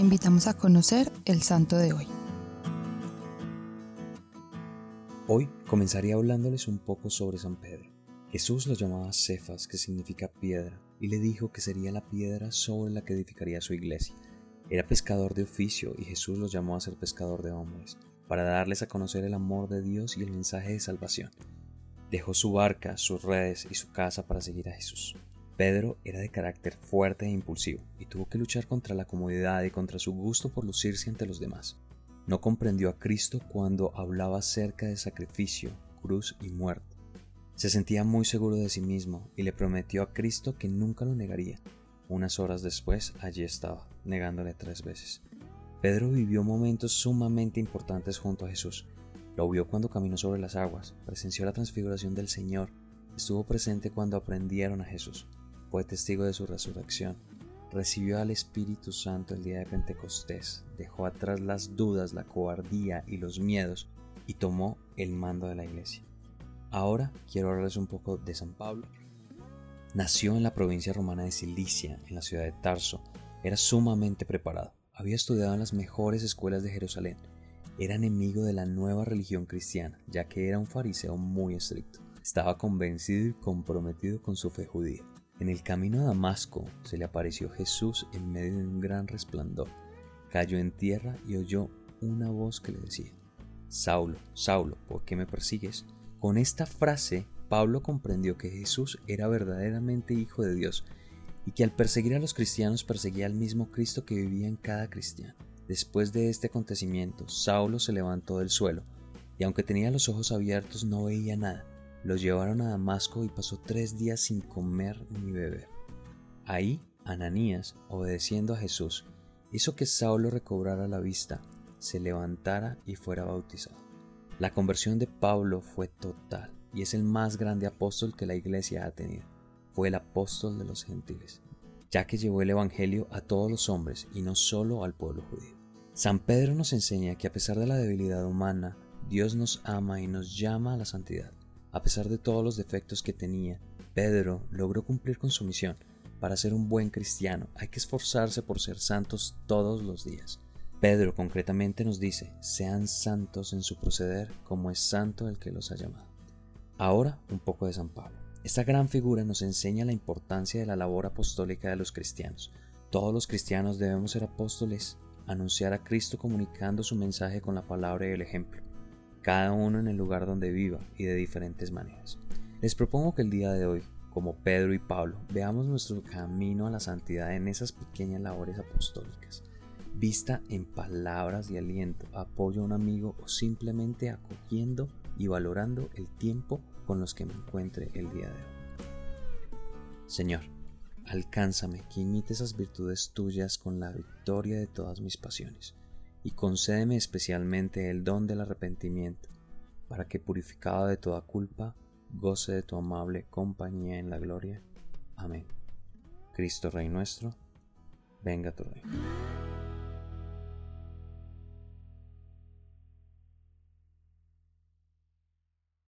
invitamos a conocer el santo de hoy. Hoy comenzaré hablándoles un poco sobre San Pedro. Jesús lo llamaba Cefas, que significa piedra, y le dijo que sería la piedra sobre la que edificaría su iglesia. Era pescador de oficio y Jesús lo llamó a ser pescador de hombres, para darles a conocer el amor de Dios y el mensaje de salvación. Dejó su barca, sus redes y su casa para seguir a Jesús. Pedro era de carácter fuerte e impulsivo y tuvo que luchar contra la comodidad y contra su gusto por lucirse ante los demás. No comprendió a Cristo cuando hablaba acerca de sacrificio, cruz y muerte. Se sentía muy seguro de sí mismo y le prometió a Cristo que nunca lo negaría. Unas horas después allí estaba, negándole tres veces. Pedro vivió momentos sumamente importantes junto a Jesús. Lo vio cuando caminó sobre las aguas, presenció la transfiguración del Señor, estuvo presente cuando aprendieron a Jesús, fue testigo de su resurrección, recibió al Espíritu Santo el día de Pentecostés, dejó atrás las dudas, la cobardía y los miedos y tomó el mando de la iglesia. Ahora quiero hablarles un poco de San Pablo. Nació en la provincia romana de Cilicia, en la ciudad de Tarso. Era sumamente preparado. Había estudiado en las mejores escuelas de Jerusalén. Era enemigo de la nueva religión cristiana, ya que era un fariseo muy estricto. Estaba convencido y comprometido con su fe judía. En el camino a Damasco se le apareció Jesús en medio de un gran resplandor. Cayó en tierra y oyó una voz que le decía, Saulo, Saulo, ¿por qué me persigues? Con esta frase, Pablo comprendió que Jesús era verdaderamente Hijo de Dios y que al perseguir a los cristianos perseguía al mismo Cristo que vivía en cada cristiano. Después de este acontecimiento, Saulo se levantó del suelo, y aunque tenía los ojos abiertos no veía nada. Lo llevaron a Damasco y pasó tres días sin comer ni beber. Ahí, Ananías, obedeciendo a Jesús, hizo que Saulo recobrara la vista, se levantara y fuera bautizado. La conversión de Pablo fue total y es el más grande apóstol que la iglesia ha tenido. Fue el apóstol de los gentiles, ya que llevó el Evangelio a todos los hombres y no solo al pueblo judío. San Pedro nos enseña que a pesar de la debilidad humana, Dios nos ama y nos llama a la santidad. A pesar de todos los defectos que tenía, Pedro logró cumplir con su misión. Para ser un buen cristiano hay que esforzarse por ser santos todos los días. Pedro concretamente nos dice, sean santos en su proceder como es santo el que los ha llamado. Ahora un poco de San Pablo. Esta gran figura nos enseña la importancia de la labor apostólica de los cristianos. Todos los cristianos debemos ser apóstoles, anunciar a Cristo comunicando su mensaje con la palabra y el ejemplo cada uno en el lugar donde viva y de diferentes maneras. Les propongo que el día de hoy, como Pedro y Pablo, veamos nuestro camino a la santidad en esas pequeñas labores apostólicas, vista en palabras de aliento, apoyo a un amigo o simplemente acogiendo y valorando el tiempo con los que me encuentre el día de hoy. Señor, alcánzame que imite esas virtudes tuyas con la victoria de todas mis pasiones y concédeme especialmente el don del arrepentimiento, para que purificado de toda culpa, goce de tu amable compañía en la gloria. Amén. Cristo Rey nuestro, venga tu reino.